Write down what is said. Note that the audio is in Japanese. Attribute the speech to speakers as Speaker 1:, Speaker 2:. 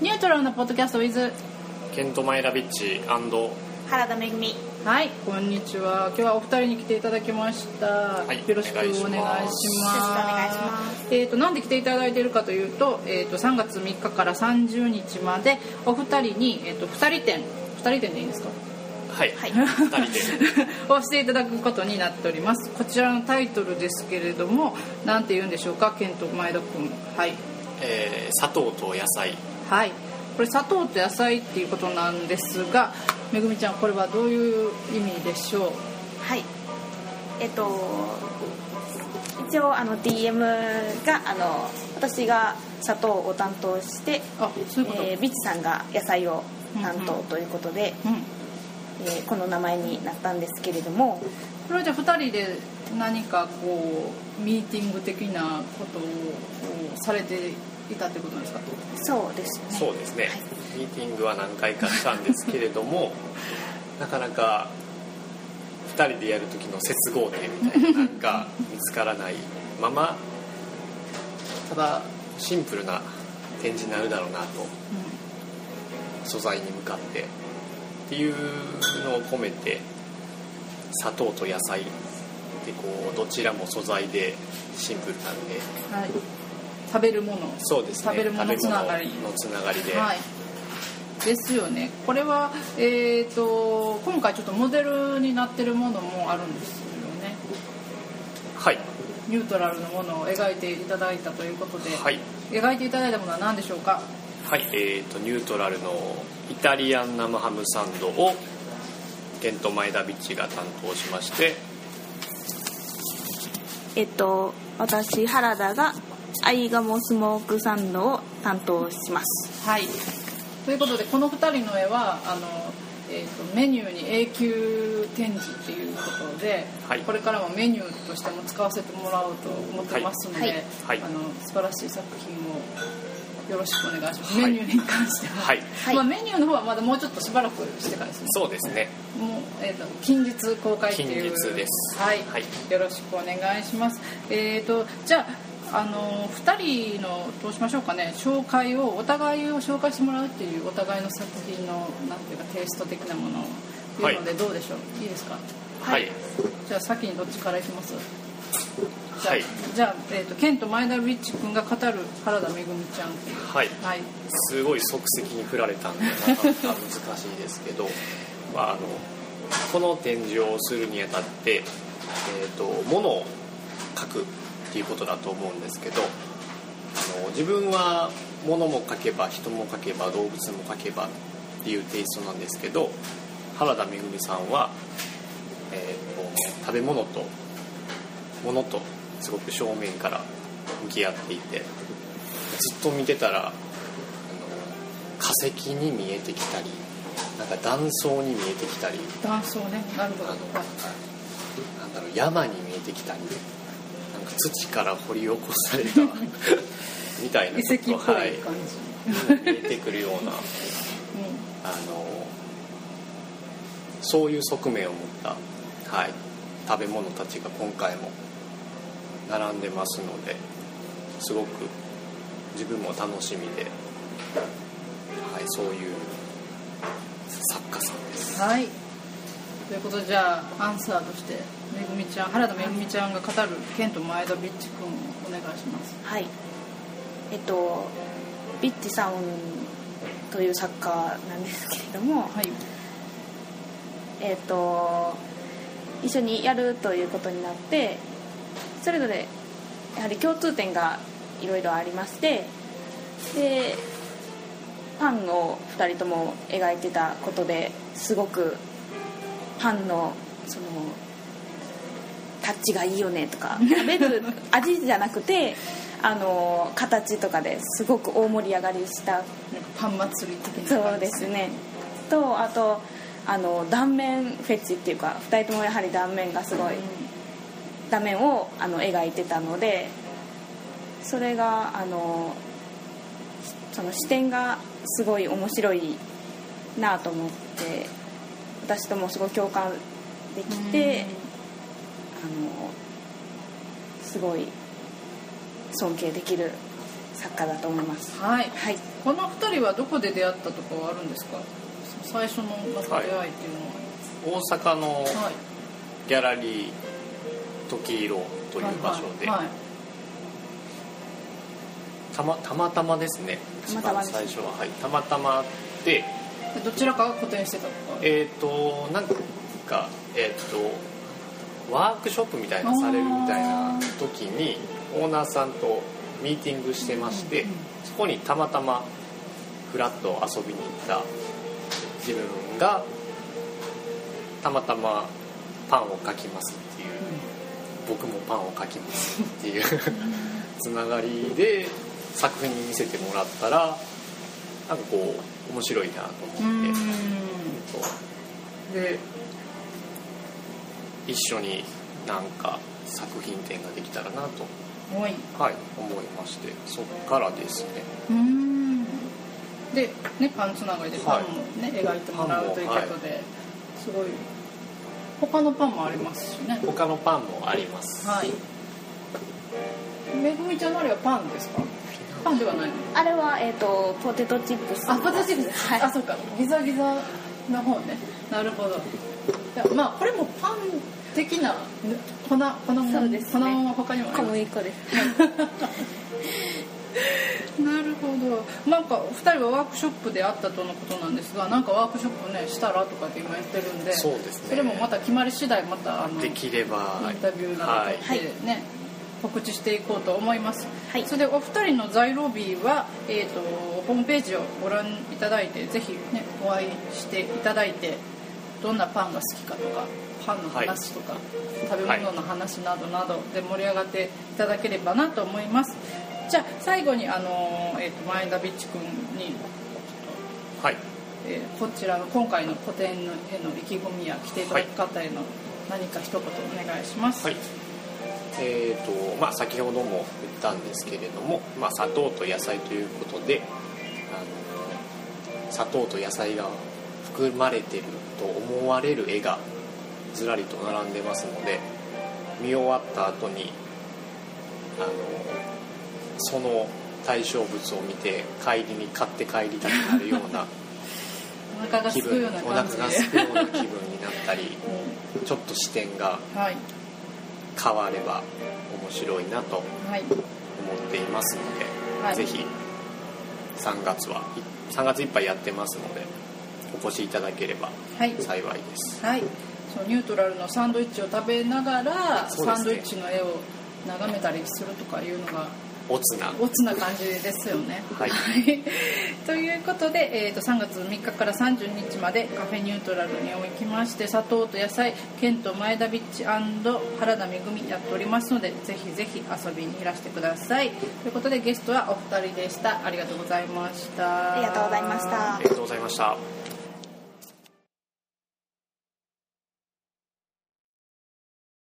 Speaker 1: ニュートラルなポッドキャストウィズ
Speaker 2: ケント・マイラビッチ
Speaker 3: 原田めぐみ。
Speaker 1: はいこんにちは。今日はお二人に来ていただきました、
Speaker 2: はい
Speaker 1: よろしくお願いします。
Speaker 3: よろしくお願いします。
Speaker 1: えー、となんで来ていただいているかというと,、えー、と3月3日から30日までお二人に、えー、と2人展2人展でいいんですか？
Speaker 2: はい、
Speaker 3: はい。
Speaker 2: 二人で。
Speaker 1: をしていただくことになっております。こちらのタイトルですけれどもなんて言うんでしょうか？ケント前田君。はい。
Speaker 2: えー砂糖と野菜
Speaker 1: はい。これ砂糖と野菜っていうことなんですがめぐみちゃんこれはどういう意味でしょう？
Speaker 3: はい。えっと一応あの DM があの私が砂糖を担当して、
Speaker 1: あそういうこと、
Speaker 3: えービッチさんが野菜を担当ということで、
Speaker 1: うん
Speaker 3: えーこの名前になったんですけれども。
Speaker 1: これはじゃあ2人で何かこうミーティング的なことをされていたってことなんですか？
Speaker 3: そうですね。
Speaker 2: そうですね、
Speaker 3: はい。
Speaker 2: ミーティングは何回かしたんですけれども なかなか2人でやる時の接合点みたいななんか見つからないままただシンプルな展示になるだろうなと素材に向かってっていうのを込めて砂糖と野菜ってこうどちらも素材でシンプルなんで
Speaker 1: はい食べるもの。
Speaker 2: そうですね。
Speaker 1: 食べるものつながり。
Speaker 2: のつながりで、
Speaker 1: はい。ですよね。これはえっ、と今回ちょっとモデルになってるものもあるんですよね。
Speaker 2: はい。
Speaker 1: ニュートラルのものを描いていただいたということで、
Speaker 2: はい。
Speaker 1: 描いていただいたものは何でしょうか？
Speaker 2: はい、えー、とニュートラルのイタリアン生ハムサンドをケント・マイダビッチが担当しまして。
Speaker 3: えっと私原田がアイガモスモークサンドを担当します。
Speaker 1: はい。ということでこの2人の絵はあの、えー、とメニューに永久展示っていうことで、
Speaker 2: はい。
Speaker 1: これからもメニューとしても使わせてもらおうと思ってますので、
Speaker 3: はい。
Speaker 2: はい。
Speaker 1: あの素晴らしい作品をよろしくお願いします、
Speaker 2: はい。
Speaker 1: メニューに関しては、
Speaker 2: はい。
Speaker 3: はい。
Speaker 1: まあ、メニューの方はまだもうちょっとしばらくしてからですね。
Speaker 2: そうですね。
Speaker 1: もう、えー、と近日公開っていう。
Speaker 2: 近日です。
Speaker 1: はい、
Speaker 2: はい。
Speaker 1: よろしくお願いします。えっ、とじゃああの2人のどうしましょうかね。紹介をお互いを紹介してもらうっていうお互いの作品のなんていうかテイスト的なものをいうのでどうでしょう、い、いですか？
Speaker 2: はい。
Speaker 1: じゃあ先にどっちからいきます？じゃあ,、
Speaker 2: はい。
Speaker 1: じゃあ、えー、とケント前田ビッチ君が語る原田めぐみちゃん
Speaker 2: はい。
Speaker 1: はい。
Speaker 2: すごい即席に振られたんでなかなか難しいですけど、まあ、あのこの展示をするにあたって、えー、と物を描くっていうことだと思うんですけどあの自分は物も描けば人も描けば動物も描けばっていうテイストなんですけど原田めぐみさんは、えー、と食べ物と物とすごく正面から向き合っていてずっと見てたらあの化石に見えてきたりなんか断層に見えてきたり
Speaker 1: 断層ね。なるほど。
Speaker 2: あのなんだろう山に見えてきたり土から掘り起こされた みたいな
Speaker 1: 遺跡っぽい感じ、
Speaker 2: はい、見えてくるような。
Speaker 1: う
Speaker 2: あのそういう側面を持った、はい、食べ物たちが今回も並んでますのですごく自分も楽しみで、はい、そういう作家さんです。
Speaker 1: ん、はい。ということでじゃあアンサーとしてめぐみちゃん原田めぐみちゃんが語るケント前田ビッチ君をお願いします。
Speaker 3: はい。えっとビッチさんという作家なんですけれども、
Speaker 1: はい。
Speaker 3: えっと一緒にやるということになってそれぞれやはり共通点がいろいろありましてでパンを2人とも描いてたことですごくパンのそのタッチがいいよねとか食べる味じゃなくてあの形とかですごく大盛り上がりした
Speaker 1: パン祭り的な
Speaker 3: そう
Speaker 1: 感じ
Speaker 3: ですね。とあとあの断面フェチっていうか2人ともやはり断面がすごい断面をあの描いてたのでそれがあのその視点がすごい面白いなと思って私ともすごい共感できてあのすごい尊敬できる作家だと思います。
Speaker 1: はい。
Speaker 3: はい。
Speaker 1: この2人はどこで出会ったとかはあるんですか？最初のなんか出会いっていうのは、
Speaker 2: 大阪の
Speaker 1: はい。
Speaker 2: ギャラリー時色という場所で、
Speaker 1: はいはい。
Speaker 2: たまたまたまですね。
Speaker 3: たまたま
Speaker 2: 最初は。はい。たまたまで。
Speaker 1: でどちらかが個展してたとか？
Speaker 2: えっ、となんかえっ、とワークショップみたいなのされるみたいな時にオーナーさんとミーティングしてまして、そこにたまたまフラッと遊びに行った自分がたまたまパンを描きますっていう僕もパンを描きますっていうつながりで作品見せてもらったらなんかこう面白いなと
Speaker 1: う
Speaker 2: 思って。で一緒になんか作品展ができたらなと、
Speaker 1: はい。
Speaker 2: はい、思いましてそっからですね。
Speaker 1: うん。でねパンつながりでパンもね、描いてもらうということで、すごい他のパンもありますしね。
Speaker 2: 他のパンもあります。
Speaker 1: はい。めぐみちゃんのあれはパンですか？パンではないの？
Speaker 3: あれは、えー、とポテトチップス。
Speaker 1: あポテトチップス。
Speaker 3: はい。
Speaker 1: あそうか。ギザギザの方ね。なるほど。いやまあこれもパン的な粉粉も
Speaker 3: そうですね。
Speaker 1: 粉も他にもあり
Speaker 3: 小
Speaker 1: ます
Speaker 3: 麦粉です。
Speaker 1: なるほど。なんか2人はワークショップであったとのことなんですがなんかワークショップねしたらとかって今言ってるんで
Speaker 2: そうですね。
Speaker 1: それもまた決まり次第またあの
Speaker 2: できれば
Speaker 1: インタビューなど
Speaker 2: はい。
Speaker 1: 撮ってね、告知していこうと思います、
Speaker 3: はい。
Speaker 1: それでお二人の在ロビーは、えー、とホームページをご覧いただいてぜひねお会いしていただいてどんなパンが好きかとかパンの話とか、食べ物の話などなどで盛り上がっていただければなと思います。じゃあ最後にあの、えー、と前田ビッチ君に
Speaker 2: はい。
Speaker 1: えーこちらの今回の個展への意気込みや来ていただく方への何か一言お願いします。
Speaker 2: はいえーとまあ、先ほども言ったんですけれども、まあ、砂糖と野菜ということであの砂糖と野菜が含まれてると思われる絵がずらりと並んでますので見終わった後にあのその対象物を見て帰りに買って帰りたくなるような 気
Speaker 1: すくような
Speaker 2: 分お腹。がすくような気分になったり
Speaker 1: う
Speaker 2: ちょっと視点が
Speaker 1: んはい
Speaker 2: 変われば面白いなと
Speaker 1: はい。
Speaker 2: 思っていますので、
Speaker 1: はい。
Speaker 2: ぜひ3月はい3月いっぱいやってますのでお越しいただければ
Speaker 1: はい。
Speaker 2: 幸いです。
Speaker 1: はい。そうニュートラルのサンドイッチを食べながら、
Speaker 2: ね。
Speaker 1: サンドイッチの絵を眺めたりするとかいうのが
Speaker 2: おつな。
Speaker 1: オツな感じですよね。
Speaker 2: はい。
Speaker 1: ということで、えー、と3月3日から30日までカフェニュートラルにお行きまして砂糖と野菜ケント前田ビッチ原田めぐみやっておりますのでぜひぜひ遊びにいらしてください。ということでゲストはお二人でした。ありがとうございました。
Speaker 3: ありがとうございました。
Speaker 2: ありがとうございました